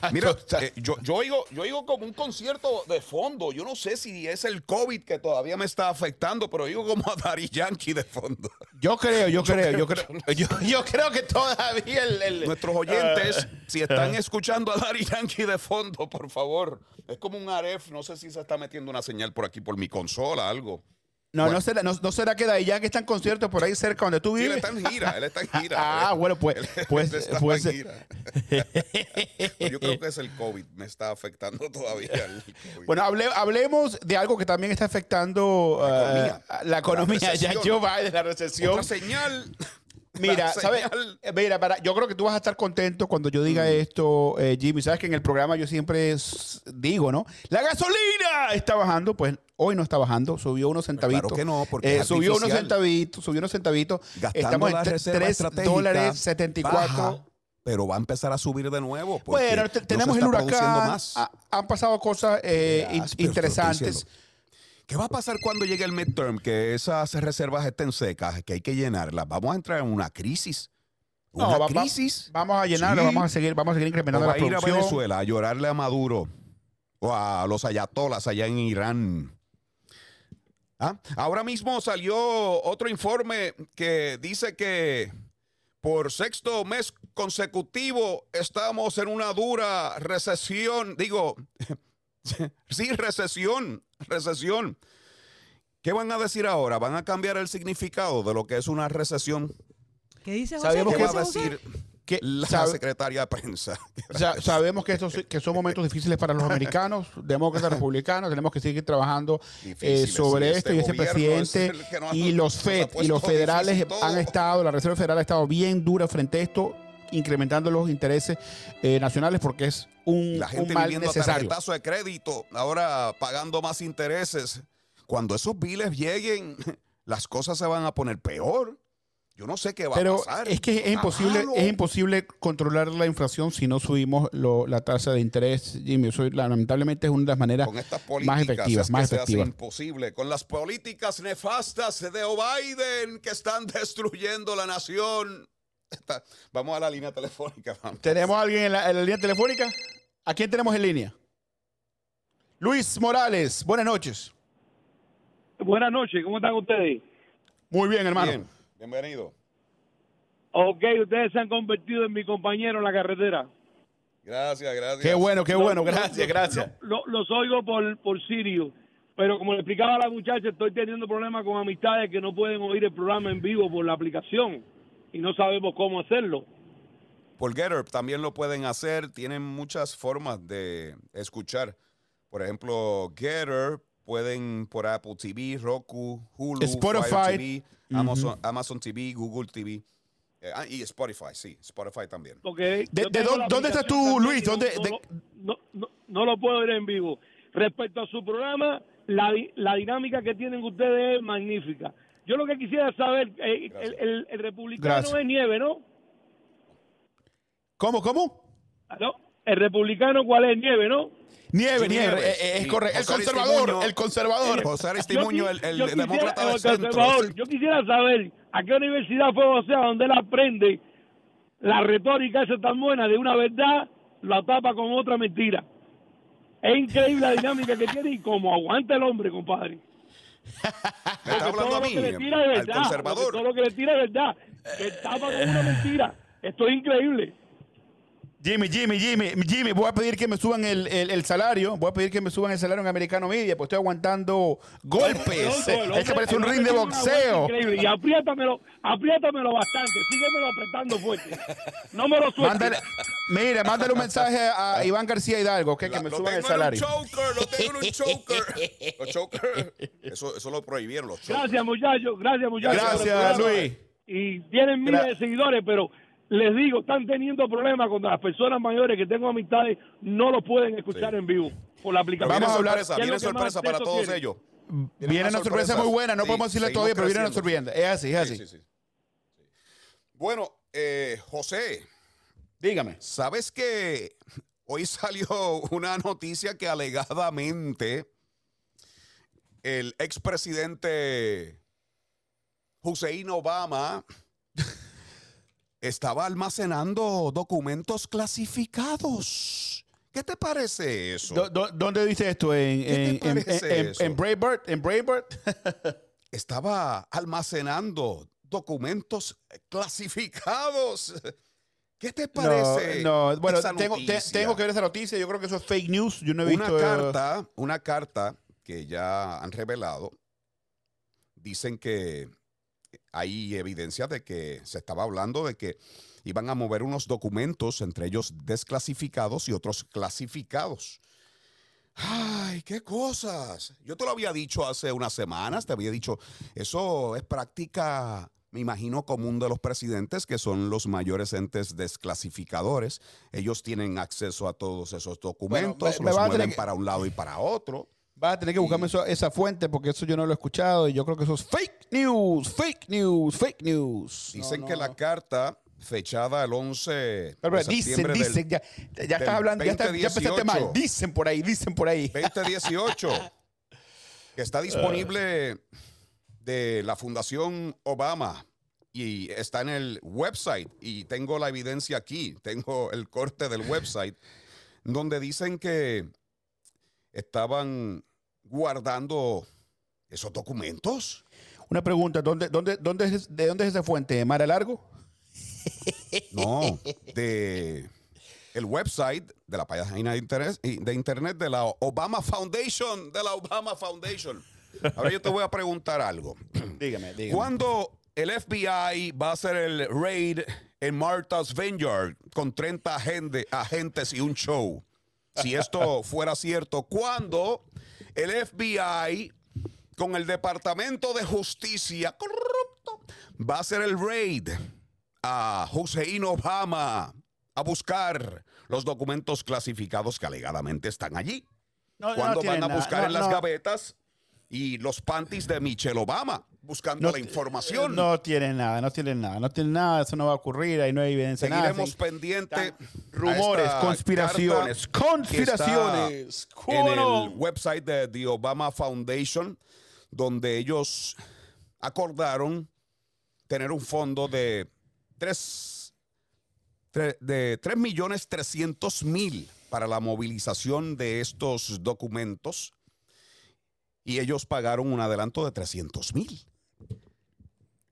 *laughs* Mira, eh, yo, yo, oigo, yo oigo como un concierto de fondo. Yo no sé si es el COVID que todavía me está afectando, pero oigo como a Dari Yankee de fondo. Yo creo, yo, *laughs* yo creo, creo, yo creo, yo, yo, creo que todavía el, el Nuestros oyentes, uh, si están uh, escuchando a Dari Yankee de fondo, por favor. Es como un Aref, no sé si se está metiendo una señal por aquí, por mi consola, algo. No, bueno. no, será, no, no será que que está en concierto por ahí cerca donde tú vives. Sí, él está en gira, él está en *laughs* gira. ah, bueno, pues. Él, *laughs* pues, él pues Yo creo que es el COVID, me está afectando *laughs* todavía. bueno, hable, hablemos de algo que también está afectando la economía. Uh, la economía. La ya Joe Biden, la recesión. Otra señal. Mira, ¿sabes? Mira, para, yo creo que tú vas a estar contento cuando yo diga mm. esto, eh, Jimmy. Sabes que en el programa yo siempre digo, ¿no? La gasolina está bajando, pues hoy no está bajando, subió unos centavitos. Claro que no, porque eh, subió unos centavitos, subió unos centavitos. Gastando Estamos en 3 dólares 74. Baja, pero va a empezar a subir de nuevo. Bueno, tenemos no el huracán. Ha, han pasado cosas eh, interesantes. ¿Qué va a pasar cuando llegue el midterm? Que esas reservas estén secas, que hay que llenarlas. Vamos a entrar en una crisis. ¿Una no, va, crisis? Va, vamos a llenarlo, sí. vamos a seguir, vamos a seguir incrementando va la a ir producción. a Venezuela a llorarle a Maduro o a los ayatolas allá en Irán. ¿Ah? Ahora mismo salió otro informe que dice que por sexto mes consecutivo estamos en una dura recesión. Digo, *laughs* sí, recesión, recesión. ¿Qué van a decir ahora? ¿Van a cambiar el significado de lo que es una recesión? ¿Qué dice José? Sabemos ¿Qué que va a decir que la sabe, secretaria de prensa? *laughs* Sabemos que, estos, que son momentos difíciles para los americanos, demócratas, republicanos. Tenemos que seguir trabajando eh, sobre sí, esto este y ese presidente no, y los FED y los federales han estado, la Reserva Federal ha estado bien dura frente a esto incrementando los intereses eh, nacionales porque es un, la gente un mal viviendo necesario. A de crédito, ahora pagando más intereses. Cuando esos biles lleguen, *laughs* las cosas se van a poner peor. Yo no sé qué va Pero a pasar. es que es imposible, es imposible controlar la inflación si no subimos lo, la tasa de interés, Jimmy. Eso, lamentablemente es una de las maneras más efectivas. Es más efectivas. imposible. Con las políticas nefastas de Biden que están *laughs* destruyendo la nación. Está, vamos a la línea telefónica. Vamos. ¿Tenemos a alguien en la, en la, línea telefónica? ¿A quién tenemos en línea? Luis Morales, buenas noches. Buenas noches, ¿cómo están ustedes? Muy bien, hermano. Bien, bienvenido. Ok, ustedes se han convertido en mi compañero en la carretera. Gracias, gracias. Qué bueno, qué bueno, gracias, gracias. Lo, lo, los oigo por, por Sirio, pero como le explicaba a la muchacha, estoy teniendo problemas con amistades que no pueden oír el programa en vivo por la aplicación y no sabemos cómo hacerlo. Por Getter también lo pueden hacer, tienen muchas formas de escuchar. por ejemplo, Getter, pueden por Apple TV, Roku, Hulu, Spotify. TV, Amazon, Amazon TV, Google TV. eh, ah, y Spotify, sí, Spotify también. Porque De- de tengo dó- la dónde estás tú, Luis? ¿Dónde- no, de- no, no, no lo puedo ver en vivo. Respecto a su programa, la, di- la dinámica que tienen ustedes es magnífica. Yo lo que quisiera saber, eh, el, el- el republicano Gracias. es Nieve, ¿no? ¿Cómo, cómo? ¿No? El republicano, ¿cuál es Nieve, no? Nieve, Sí, nieve. Eh, eh, es correcto. El José conservador, el conservador. José Aristimuño, el, el quisiera- demócrata de eh, centro. Yo quisiera saber a qué universidad fue o sea donde él aprende la retórica esa tan buena de una verdad, la tapa con otra mentira. Es increíble la dinámica que tiene y como aguanta el hombre, compadre. *laughs* ¿Me está hablando a mí? Al verdad. conservador. Todo lo que le tira es verdad. Que tapa con una mentira. Esto es increíble. Jimmy, Jimmy, Jimmy, Jimmy, voy a pedir que me suban el, el- el salario. Voy a pedir que me suban el salario en Americano Media, pues estoy aguantando golpes. El hombre- es que parece un ring de boxeo. Increíble. Y apriétamelo, apriétamelo bastante. Síguemelo apretando fuerte. No me lo sueltes. Mándale, mira, mándale un mensaje a Iván García Hidalgo, que, que La- me suban el tengo en un salario. choker, lo tengo en un choker. Los choker, eso, eso lo prohibieron los chokers. Gracias, muchachos. Gracias, muchachos. Gracias. Luis. Y tienen miles de seguidores, pero les digo, están teniendo problemas cuando las personas mayores que tengo amistades no lo pueden escuchar Sí. en vivo por la aplicación. Vamos a hablar- sorpresa, ¿Qué es viene sorpresa para todos ellos. Viene una sorpresa muy buena, no Sí, podemos decirle todavía, pero viene una sorpresa. Es así, es así. Sí, sí, sí. Bueno, eh, José, Dígame. ¿sabes que hoy *laughs* salió una noticia que alegadamente el expresidente Hussein Obama estaba almacenando documentos clasificados? ¿Qué te parece eso? Do- do- ¿Dónde dice esto? ¿En, ¿Qué te en, en, eso? en? ¿En *laughs* estaba almacenando documentos clasificados. ¿Qué te parece? No, no, bueno, esa tengo, te- noticia? tengo que ver esa noticia. Yo creo que eso es fake news. Yo no he una visto. eh, carta, una carta que ya han revelado. Dicen que hay evidencia de que se estaba hablando de que iban a mover unos documentos, entre ellos desclasificados y otros clasificados. Ay, qué cosas. Yo te lo había dicho hace unas semanas, te había dicho, eso es práctica, me imagino, común de los presidentes, que son los mayores entes desclasificadores. Ellos tienen acceso a todos esos documentos, me- me los mueven que- para un lado y para otro. Vas a tener que buscarme eso- esa fuente porque eso yo no lo he escuchado y yo creo que eso es fake news, fake news, fake news. Dicen No, que no, la no. carta fechada el 11 Pero, de pero, dicen, septiembre del dicen, ya, ya del estás hablando, ya, estás- ya empezaste 2018. mal. Dicen por ahí, dicen por ahí. 2018, *laughs* que está disponible de la Fundación Obama y está en el website y tengo la evidencia aquí, tengo el corte del website donde dicen que estaban guardando esos documentos. Una pregunta, ¿dónde, dónde, dónde es, ¿de dónde es esa fuente? ¿Mara Largo? *laughs* No, de el website de la página de internet, de internet de la Obama Foundation, de la Obama Foundation. Ahora yo te voy a preguntar algo. *clears throat* Dígame, dígame. ¿Cuándo el FBI va a hacer el raid en Martha's Vineyard con 30 agente- agentes y un show? Si esto fuera cierto, ¿cuándo el FBI con el Departamento de Justicia corrupto va a hacer el raid a Hussein Obama a buscar los documentos clasificados que alegadamente están allí? No, no ¿Cuándo tiene van a nada, buscar no, en las gavetas y los panties de Michelle Obama buscando No la información? No tiene nada, no tiene nada, no tiene nada, eso no va a ocurrir, ahí no hay evidencia de nada. Seguiremos sí. pendiente. Rumores, conspiraciones, conspiraciones. está ¿Cómo En el website de The Obama Foundation, donde ellos acordaron tener un fondo de 3, de 3 millones 300 mil para la movilización de estos documentos y ellos pagaron un adelanto de 300 mil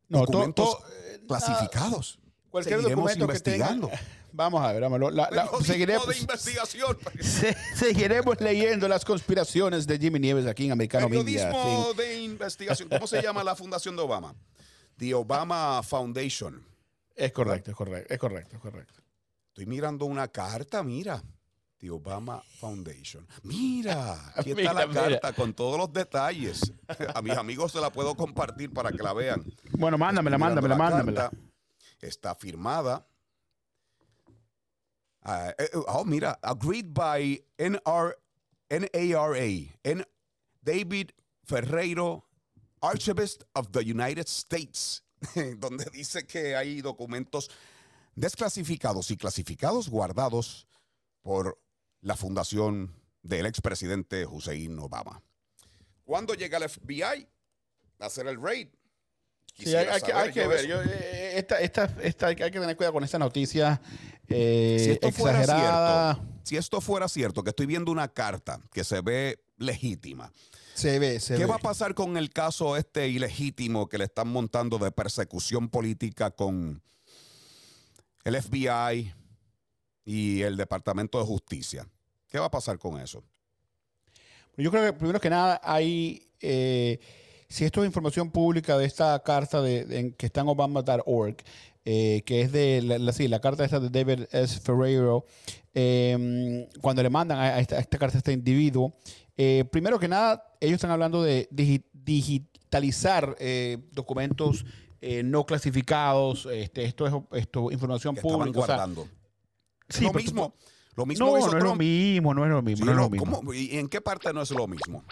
No, to- documentos to- eh, clasificados. Cualquier Seguiremos documento que tenga. investigando. *laughs* Vamos a ver, vámonos. La- la- seguiremos, de investigación. *laughs* se- seguiremos leyendo las conspiraciones de Jimmy Nieves aquí en Americano Media. Periodismo sí. de investigación. ¿Cómo se llama la fundación de Obama? The Obama Foundation. Es correcto, es correcto, es correcto, es correcto. Estoy mirando una carta, mira. The Obama Foundation. Mira, *laughs* aquí está Mira, la mira. carta con todos los detalles. *laughs* A mis amigos se la puedo compartir para que la vean. Bueno, mándamela, mándamela, la mándamela. Está firmada. Ah, eh, eh, oh, mira, agreed by NR, NARA, N, David Ferreiro, Archivist of the United States, *laughs* donde dice que hay documentos desclasificados y clasificados guardados por la fundación del expresidente Hussein Obama. ¿Cuándo llega el FBI a hacer el raid? Sí, hay, que, hay ver. Yo, eh, esta, esta, esta, hay que tener cuidado con esta noticia eh, si esto fuera exagerada. cierto, si esto fuera cierto, que estoy viendo una carta que se ve legítima, Se ve, se ¿qué ve. va a pasar con el caso este ilegítimo que le están montando de persecución política con el FBI y el Departamento de Justicia? ¿Qué va a pasar con eso? Yo creo que primero que nada hay, eh, si esto es información pública de esta carta de, que está en obama.org, eh, que es de la, la- sí, la carta esta de David S. Ferreiro, eh, cuando le mandan a esta, a esta carta a este individuo, eh, primero que nada, ellos están hablando de digi- digitalizar eh, documentos eh, no clasificados, este, esto es esto, información Que pública. o sea. Sí, lo mismo. Lo mismo No, hizo no es lo mismo, no es lo mismo. Sí, no es lo mismo. ¿cómo? ¿Y en qué parte no es lo mismo?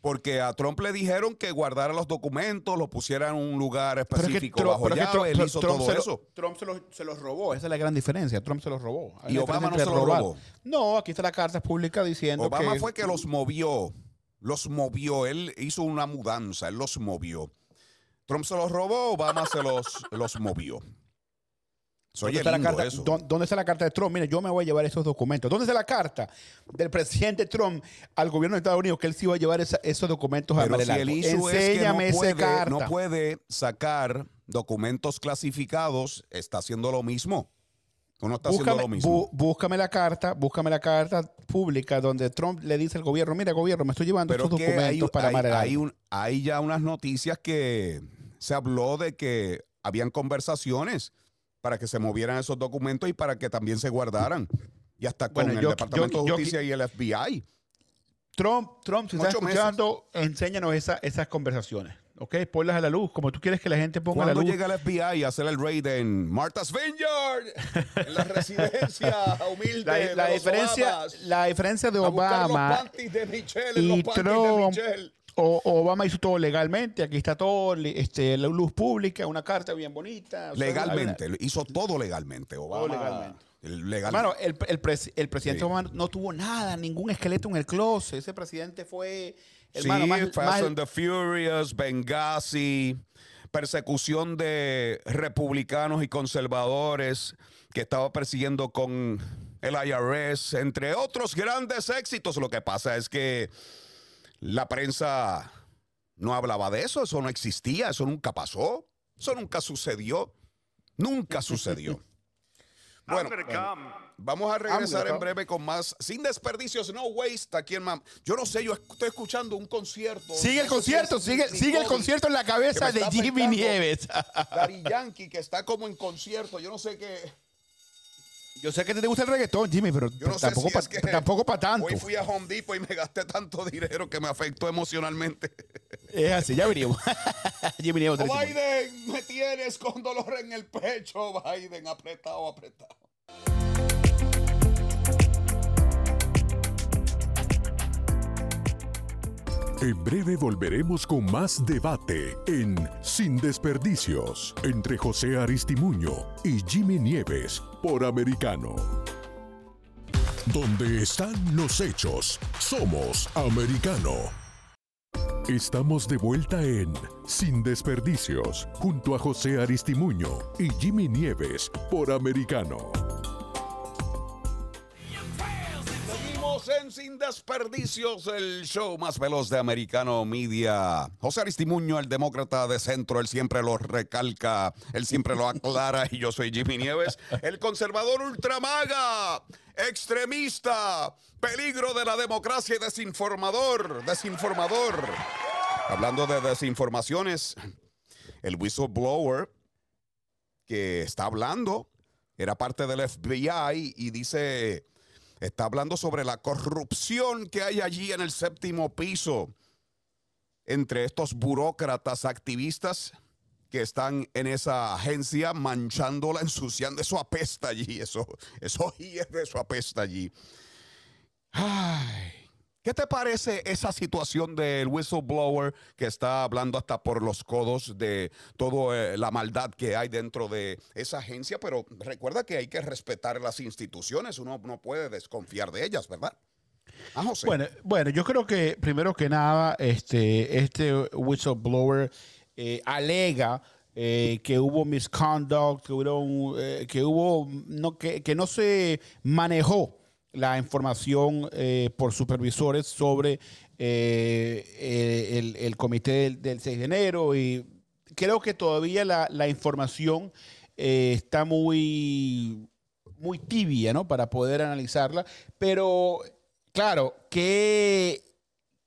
Porque a Trump le dijeron que guardara los documentos, los pusiera en un lugar Pero es que específico Trump- bajo pero es que llave, Trump- él hizo Trump todo se lo- eso. Trump se los, se los robó, esa es la gran diferencia. Trump se los robó. Hay Y Obama no se los robó. No, aquí está la carta pública diciendo Obama que... fue que los movió, los movió, él hizo una mudanza, él los movió. Trump se los robó, Obama se los, los movió. ¿Dónde está, la carta, eso. ¿Dó- ¿Dónde está la carta de Trump? Mire, yo me voy a llevar esos documentos. ¿Dónde está la carta del presidente Trump al gobierno de Estados Unidos que él sí iba a llevar esa- esos documentos a Pero si Mar-a-Lago? el issue es que Enséñame no esa puede, carta. no puede sacar documentos clasificados, está haciendo lo mismo. Uno está Búscame, haciendo lo mismo. bú- búscame la carta, búscame la carta pública donde Trump le dice al gobierno, mira gobierno, me estoy llevando Pero estos hay, documentos para hay- Mar-a-Lago". hay un- hay ya unas noticias que se habló de que habían conversaciones para que se movieran esos documentos y para que también se guardaran. Y hasta con Bueno, el yo- Departamento yo- de yo- Justicia y el FBI. Trump, Trump, si estás Ocho meses. escuchando, enséñanos esa- esas conversaciones. ¿Ok? Ponlas a la luz, como tú quieres que la gente ponga a la ¿Cuándo luz. llega el FBI a hacer el raid en Martha's Vineyard? En la residencia *laughs* humilde La, de la los diferencia, Obamas. la diferencia de A buscar los Obama panties de Michelle, en y los panties de Trump, Michelle. O- Obama hizo todo legalmente. Aquí está todo, este, la luz pública, una carta bien bonita. sea, Legalmente, hizo todo legalmente. Obama, legalmente. el- legal- Hermano, el, el, pres- el presidente Sí. Obama no tuvo nada, ningún esqueleto en el closet. Ese presidente fue, Sí, hermano, más, Fast más- and the Furious, Benghazi, persecución de republicanos y conservadores que estaba persiguiendo con el IRS, entre otros grandes éxitos. Lo que pasa es que la prensa no hablaba de eso, eso no existía, eso nunca pasó, eso nunca sucedió, nunca sucedió. *laughs* Bueno, vamos a regresar en breve con más, sin desperdicios, no waste, aquí en Mam. Yo no sé, yo estoy escuchando un concierto. Sigue el concierto, es sigue, sigue el concierto en la cabeza de Jimmy. Nieves. Daddy Yankee, que está como en concierto, yo no sé qué. Yo sé que te gusta el reggaetón, Jimmy, pero Yo no sé tampoco si para es que tampoco pa tanto. Hoy fui a Home Depot y me gasté tanto dinero que me afectó emocionalmente. Es así, ya venimos. *laughs* Tres segundos. Biden, me tienes con dolor en el pecho, Biden, apretado, apretado. En breve volveremos con más debate en Sin Desperdicios entre José Aristimuño y Jimmy Nieves por Americano. Donde están los hechos, somos Americano. Estamos de vuelta en Sin Desperdicios junto a José Aristimuño y Jimmy Nieves por Americano. Sin Desperdicios, el show más veloz de Americano Media. José Aristimuño, el demócrata de centro, él siempre lo recalca, él siempre lo aclara y yo soy Jimmy Nieves, el conservador ultramaga, extremista, peligro de la democracia y desinformador, desinformador. Hablando de desinformaciones, el whistleblower que está hablando era parte del FBI y dice está hablando sobre la corrupción que hay allí en el séptimo piso entre estos burócratas activistas que están en esa agencia manchándola, ensuciando. Eso apesta allí, eso, eso *laughs* hierve, eso apesta allí. Ay. ¿Qué te parece esa situación del whistleblower que está hablando hasta por los codos de toda la maldad que hay dentro de esa agencia? Pero recuerda que hay que respetar las instituciones, uno no puede desconfiar de ellas, ¿verdad? Ah, José. Bueno, bueno, yo creo que primero que nada, este, este whistleblower eh, alega eh, que hubo misconduct, que hubo, eh, que, hubo no, que no se manejó la información eh, por supervisores sobre eh, eh, el, comité del, 6 de enero y creo que todavía la, información está muy, muy tibia ¿no? para poder analizarla, pero claro, qué,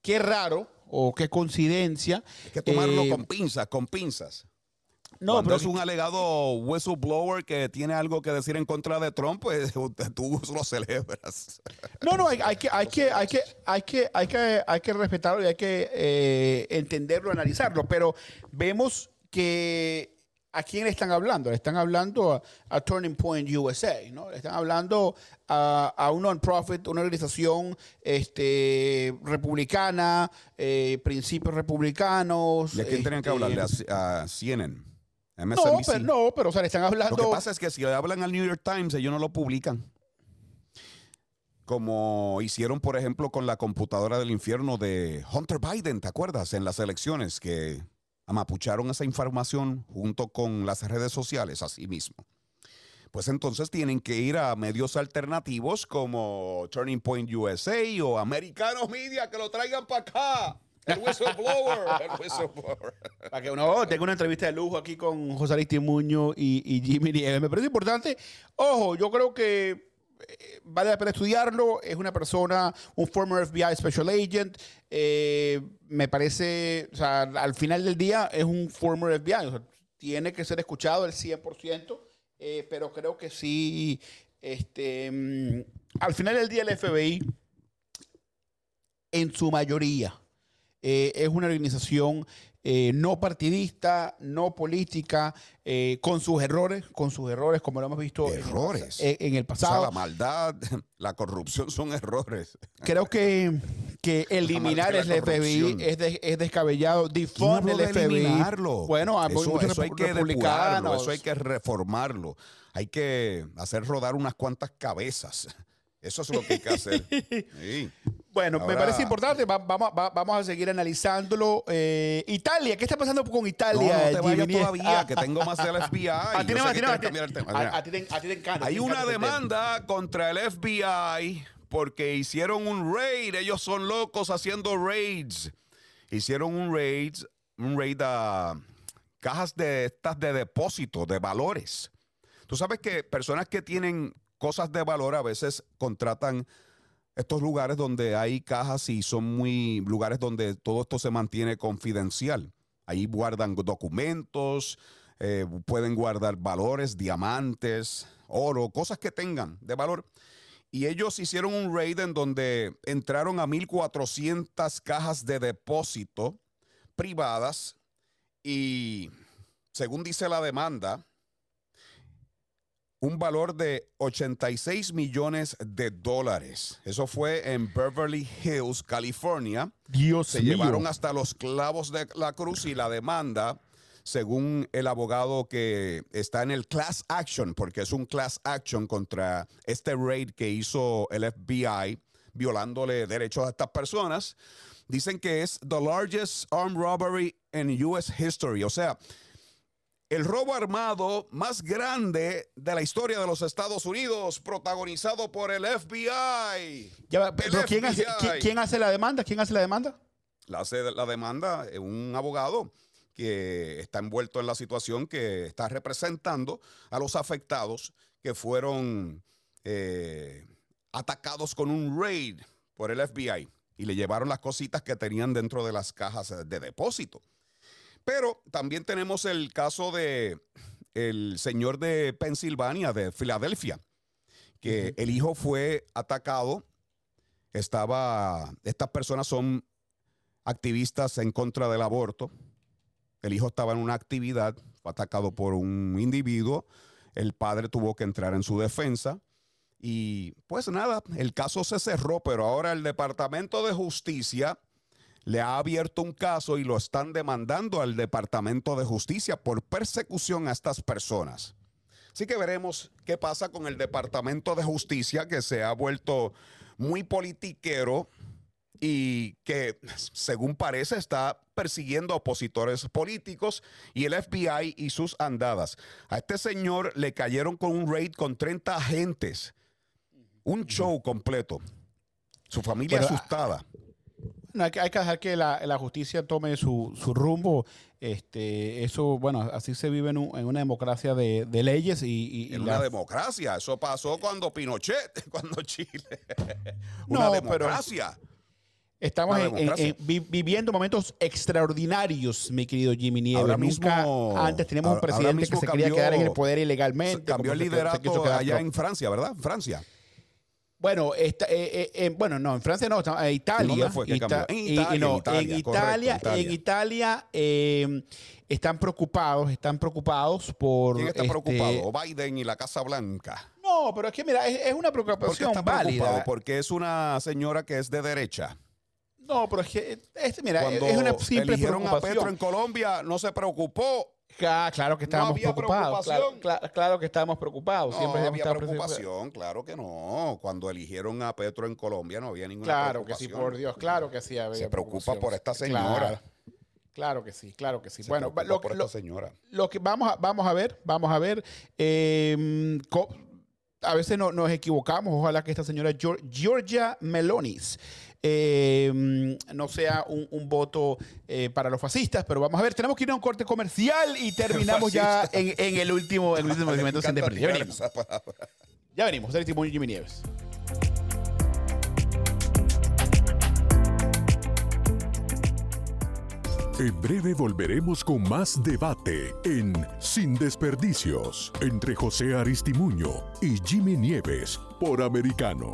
qué raro o qué coincidencia. Hay que tomarlo con pinzas, con pinzas. No, pero es un alegado whistleblower que tiene algo que decir en contra de Trump, pues *laughs* tú lo celebras. No, no, hay, que, hay, que, hay, que, hay, que, hay, que, hay que respetarlo y hay que eh, entenderlo, analizarlo. Pero vemos que ¿A quién le están hablando? Le están hablando a, Turning Point USA, ¿no? Le están hablando a, un non-profit, una organización este, republicana, eh, principios republicanos. ¿De quién tenían que este, hablarle? A, a CNN. No, pero, no, pero o sea, le están hablando. Lo que pasa es que si le hablan al New York Times, ellos no lo publican. Como hicieron, por ejemplo, con la computadora del infierno de Hunter Biden, ¿te acuerdas? En las elecciones que amapucharon esa información junto con las redes sociales, así mismo. Pues entonces tienen que ir a medios alternativos como Turning Point USA o Americanos Media que lo traigan para acá. El whistleblower, el whistleblower. Para que uno tenga una entrevista de lujo aquí con José Aristimuño y, y Jimmy Nieves. Me parece importante. Ojo, yo creo que eh, vale la pena estudiarlo. Es una persona, un former FBI Special Agent. Eh, me parece, o sea, al final del día es un former FBI. tiene que ser escuchado el 100%, eh, pero creo que sí, este, mm, al final del día el FBI, en su mayoría, eh, es una organización eh, no partidista, no política, eh, con sus errores, con sus errores, como lo hemos visto errores. En, el pasado. la maldad, *laughs* la corrupción son errores. Creo que, que eliminar el FBI es, es, descabellado. Defund el FBI. Bueno, eso, eso hay que depurarlo, eso hay que reformarlo. Hay que hacer rodar unas cuantas cabezas. Eso es lo que hay que hacer. *laughs* Bueno, me parece importante. vamos, vamos, a seguir analizándolo. Eh, Italia, ¿qué está pasando con Italia? No, no te todavía, que *laughs* tengo más del FBI. a ti, te, encanta. Hay una demanda contra el FBI porque hicieron un raid. Ellos son locos haciendo raids. Hicieron un raid, un raid a cajas de estas de depósito, de valores. Tú sabes que personas que tienen cosas de valor a veces contratan estos lugares donde hay cajas y son muy lugares donde todo esto se mantiene confidencial. Ahí guardan documentos, eh, pueden guardar valores, diamantes, oro, cosas que tengan de valor. Y ellos hicieron un raid en donde entraron a 1.400 cajas de depósito privadas y, según dice la demanda, un valor de 86 millones de dólares. Eso fue en Beverly Hills, California. Dios Se llevaron hasta los clavos de la cruz y la demanda, según el abogado que está en el class action, porque es un class action contra este raid que hizo el FBI, violándole derechos a estas personas. Dicen que es the largest armed robbery in US history. O sea, el robo armado más grande de la historia de los Estados Unidos, protagonizado por el FBI. ¿quién, Hace, la demanda? ¿Quién hace la demanda? La hace la demanda un abogado que está envuelto en la situación, que está representando a los afectados que fueron eh, atacados con un raid por el FBI y le llevaron las cositas que tenían dentro de las cajas de depósito. Pero también tenemos el caso de el señor de Pensilvania, de Filadelfia, que el hijo fue atacado. Estaba, estas personas son activistas en contra del aborto. El hijo estaba en una actividad, fue atacado por un individuo. El padre tuvo que entrar en su defensa. Y pues nada, el caso se cerró, pero ahora el Departamento de Justicia le ha abierto un caso y lo están demandando al Departamento de Justicia por persecución a estas personas. Así que veremos qué pasa con el Departamento de Justicia que se ha vuelto muy politiquero y que, según parece, está persiguiendo a opositores políticos y el FBI y sus andadas. A este señor le cayeron con un raid con 30 agentes, un show completo. Su familia Pero, asustada. No, hay, que, hay que dejar que la, la justicia tome su, su rumbo. Este, eso, bueno, así se vive en, un- en una democracia de, de leyes y, En la- una democracia. Eso pasó cuando Pinochet, *laughs* cuando Chile. una No, pero- democracia. estamos en- viviendo momentos extraordinarios, mi querido Jimmy Nieves. Ahora Nunca mismo- antes teníamos un presidente que se quería quedar en el poder ilegalmente. Cambió el se- se quiso liderato allá en Francia, ¿verdad? Francia. Bueno, esta- eh, eh, eh, bueno, no, en Francia no, en Italia. fue que Ita-? En y- y Italia, no, en Italia, en correcto, Italia, Italia. en Italia, eh, están preocupados, están preocupados por. ¿Quién está este, preocupado? Biden y la Casa Blanca. No, pero es que mira, es, es una ¿Por qué preocupación está preocupado? válida. Porque es una señora que es de derecha. No, pero es que este, mira, Cuando es una simple eligieron a Petro en preocupación. Colombia, no se preocupó. Ah, claro que estábamos había preocupados. Claro, preocupación. cla- claro que estábamos preocupados. No Siempre había preocupación, claro que no. Cuando eligieron a Petro en Colombia no había ninguna Claro que sí, preocupación. por Dios, claro que sí. había Se preocupa preocupación. por esta señora. Claro, claro que sí, claro que sí. Se bueno, lo, por lo- esta señora. lo que vamos a, vamos a ver, vamos a ver. eh, a veces no- nos equivocamos. Ojalá que esta señora Giorgia Melonis eh, no sea un, un voto eh, para los fascistas, pero vamos a ver. Tenemos que ir a un corte comercial y *laughs* terminamos ya en, en el último, en el último *laughs* Me segmento sin desperdicio. Ya venimos. Ya venimos. Del testimonio Jimmy Nieves. En breve volveremos con más debate en Sin Desperdicios entre José Aristimuño y Jimmy Nieves por Americano.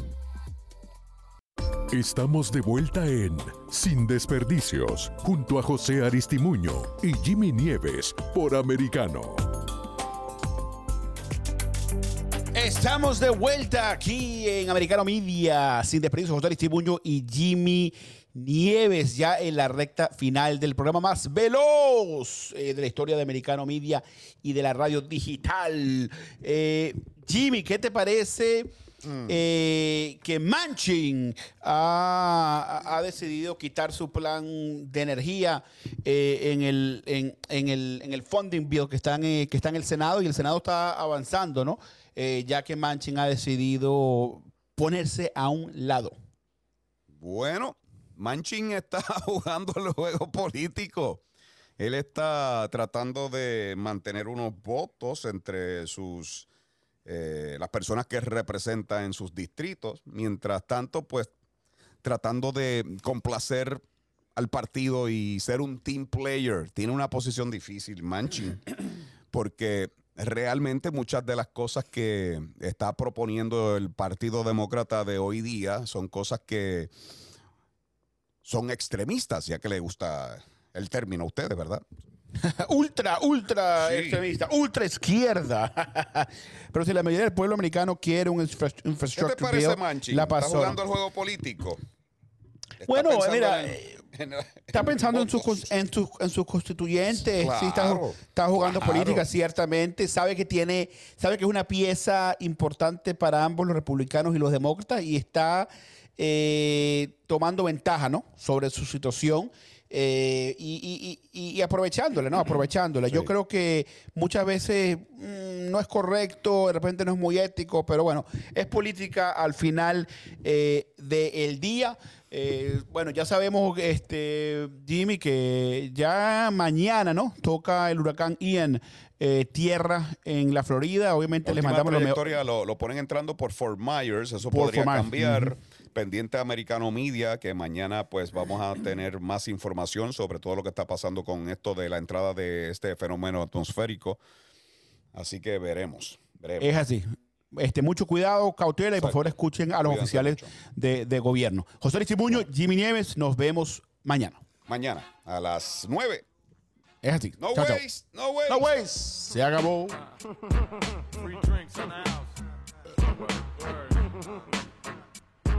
Estamos de vuelta en Sin Desperdicios, junto a José Aristimuño y Jimmy Nieves por Americano. Estamos de vuelta aquí en Americano Media, sin desperdicios, José Aristimuño y Jimmy Nieves, ya en la recta final del programa más veloz eh, de la historia de Americano Media y de la radio digital. Eh, Jimmy, ¿qué te parece eh, que Manchin ha, ha decidido quitar su plan de energía eh, en, el, en, en el, en el funding bill que está en, eh, que está en el Senado y el Senado está avanzando, ¿no? Eh, ya que Manchin ha decidido ponerse a un lado. Bueno, Manchin está *laughs* jugando el juego político. Él está tratando de mantener unos votos entre sus eh, las personas que representa en sus distritos. Mientras tanto, pues tratando de complacer al partido y ser un team player. Tiene una posición difícil, Manchin, *clears throat* porque realmente muchas de las cosas que está proponiendo el Partido Demócrata de hoy día son cosas que son extremistas, ya que le gusta el término a ustedes, ¿verdad? *laughs* ultra, ultra Sí. extremista, ultra izquierda. *laughs* Pero si la mayoría del pueblo americano quiere un infra- ¿Qué te infrastructure parece, bill, Manchin? la ¿Está pasó. jugando el juego político? ¿Está Bueno, pensando mira, en- eh, en- *laughs* Está en pensando en sus en sus en sus constituyentes, sí, está, Claro, está jugando claro. política ciertamente, sabe que tiene, sabe que es una pieza importante para ambos los republicanos y los demócratas y está eh, tomando ventaja, ¿no? Sobre su situación. Eh, y, y, y, aprovechándola, ¿no? Aprovechándola. Yo creo que muchas veces mm, no es correcto, de repente no es muy ético, pero bueno, es política al final eh, del día. Eh, bueno, ya sabemos, este, Jimmy, que ya mañana, ¿no? Toca el huracán Ian eh, tierra en la Florida. Obviamente les mandamos lo, lo, lo ponen entrando por Fort Myers, eso podría cambiar. Pendiente Americano Media, que mañana pues vamos a tener más información sobre todo lo que está pasando con esto de la entrada de este fenómeno atmosférico. Así que veremos. Es así. Este, mucho cuidado, cautela y por favor escuchen a los oficiales de, gobierno. José Aristimuño, Jimmy Nieves, nos vemos mañana. Mañana a las 9. Es así. No waste, no waste. No waste. Se acabó. *laughs*